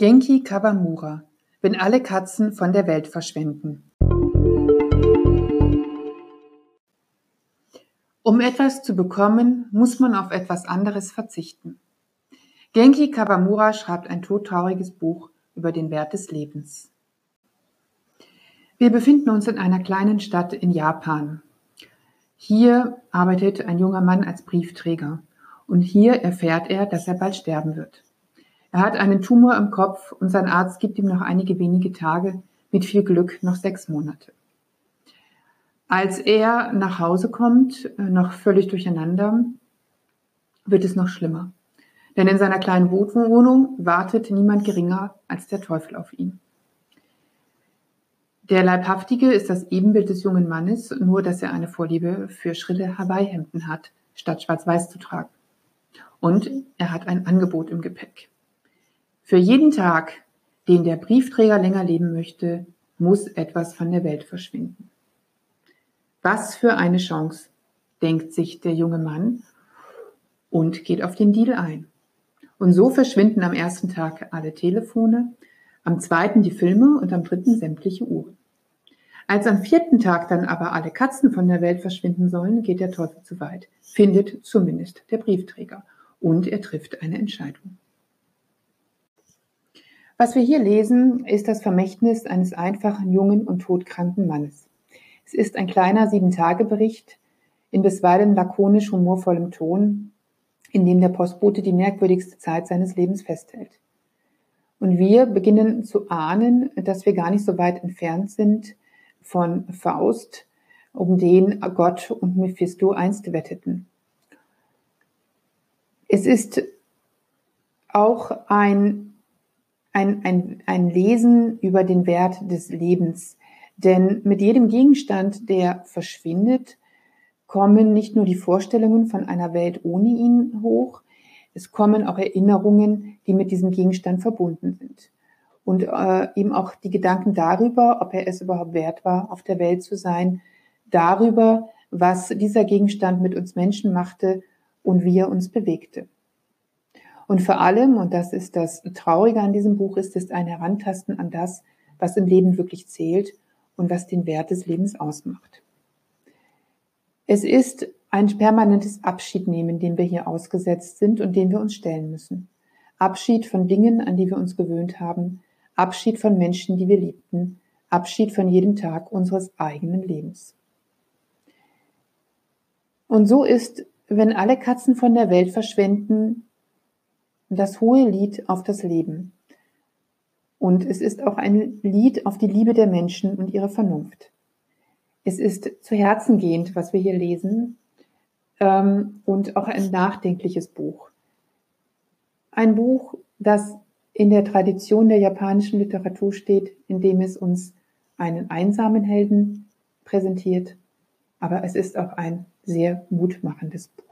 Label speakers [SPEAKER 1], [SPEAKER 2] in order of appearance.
[SPEAKER 1] Genki Kawamura Wenn alle Katzen von der Welt verschwinden Um etwas zu bekommen, muss man auf etwas anderes verzichten. Genki Kawamura schreibt ein todtrauriges Buch über den Wert des Lebens. Wir befinden uns in einer kleinen Stadt in Japan. Hier arbeitet ein junger Mann als Briefträger und hier erfährt er, dass er bald sterben wird. Er hat einen Tumor im Kopf und sein Arzt gibt ihm noch einige wenige Tage, mit viel Glück noch sechs Monate. Als er nach Hause kommt, äh, noch völlig durcheinander, wird es noch schlimmer. Denn in seiner kleinen Wohnung wartet niemand geringer als der Teufel auf ihn. Der Leibhaftige ist das Ebenbild des jungen Mannes, nur dass er eine Vorliebe für schrille Hawaii-Hemden hat, statt schwarz-weiß zu tragen. Und er hat ein Angebot im Gepäck. Für jeden Tag, den der Briefträger länger leben möchte, muss etwas von der Welt verschwinden. Was für eine Chance, denkt sich der junge Mann und geht auf den Deal ein. Und so verschwinden am ersten Tag alle Telefone, am zweiten die Filme und am dritten sämtliche Uhren. Als am vierten Tag dann aber alle Katzen von der Welt verschwinden sollen, geht der Teufel zu weit, findet zumindest der Briefträger und er trifft eine Entscheidung. Was wir hier lesen, ist das Vermächtnis eines einfachen, jungen und todkranken Mannes. Es ist ein kleiner Sieben-Tage-Bericht in bisweilen lakonisch humorvollem Ton, in dem der Postbote die merkwürdigste Zeit seines Lebens festhält. Und wir beginnen zu ahnen, dass wir gar nicht so weit entfernt sind von Faust, um den Gott und Mephisto einst wetteten. Es ist auch ein ein, ein, ein Lesen über den Wert des Lebens. Denn mit jedem Gegenstand, der verschwindet, kommen nicht nur die Vorstellungen von einer Welt ohne ihn hoch, es kommen auch Erinnerungen, die mit diesem Gegenstand verbunden sind. Und äh, eben auch die Gedanken darüber, ob er es überhaupt wert war, auf der Welt zu sein, darüber, was dieser Gegenstand mit uns Menschen machte und wie er uns bewegte. Und vor allem, und das ist das Traurige an diesem Buch, ist es ein Herantasten an das, was im Leben wirklich zählt und was den Wert des Lebens ausmacht. Es ist ein permanentes Abschiednehmen, dem wir hier ausgesetzt sind und dem wir uns stellen müssen. Abschied von Dingen, an die wir uns gewöhnt haben, Abschied von Menschen, die wir liebten, Abschied von jedem Tag unseres eigenen Lebens. Und so ist, wenn alle Katzen von der Welt verschwinden, das hohe Lied auf das Leben. Und es ist auch ein Lied auf die Liebe der Menschen und ihre Vernunft. Es ist zu Herzen gehend, was wir hier lesen, ähm, und auch ein nachdenkliches Buch. Ein Buch, das in der Tradition der japanischen Literatur steht, indem es uns einen einsamen Helden präsentiert, aber es ist auch ein sehr mutmachendes Buch.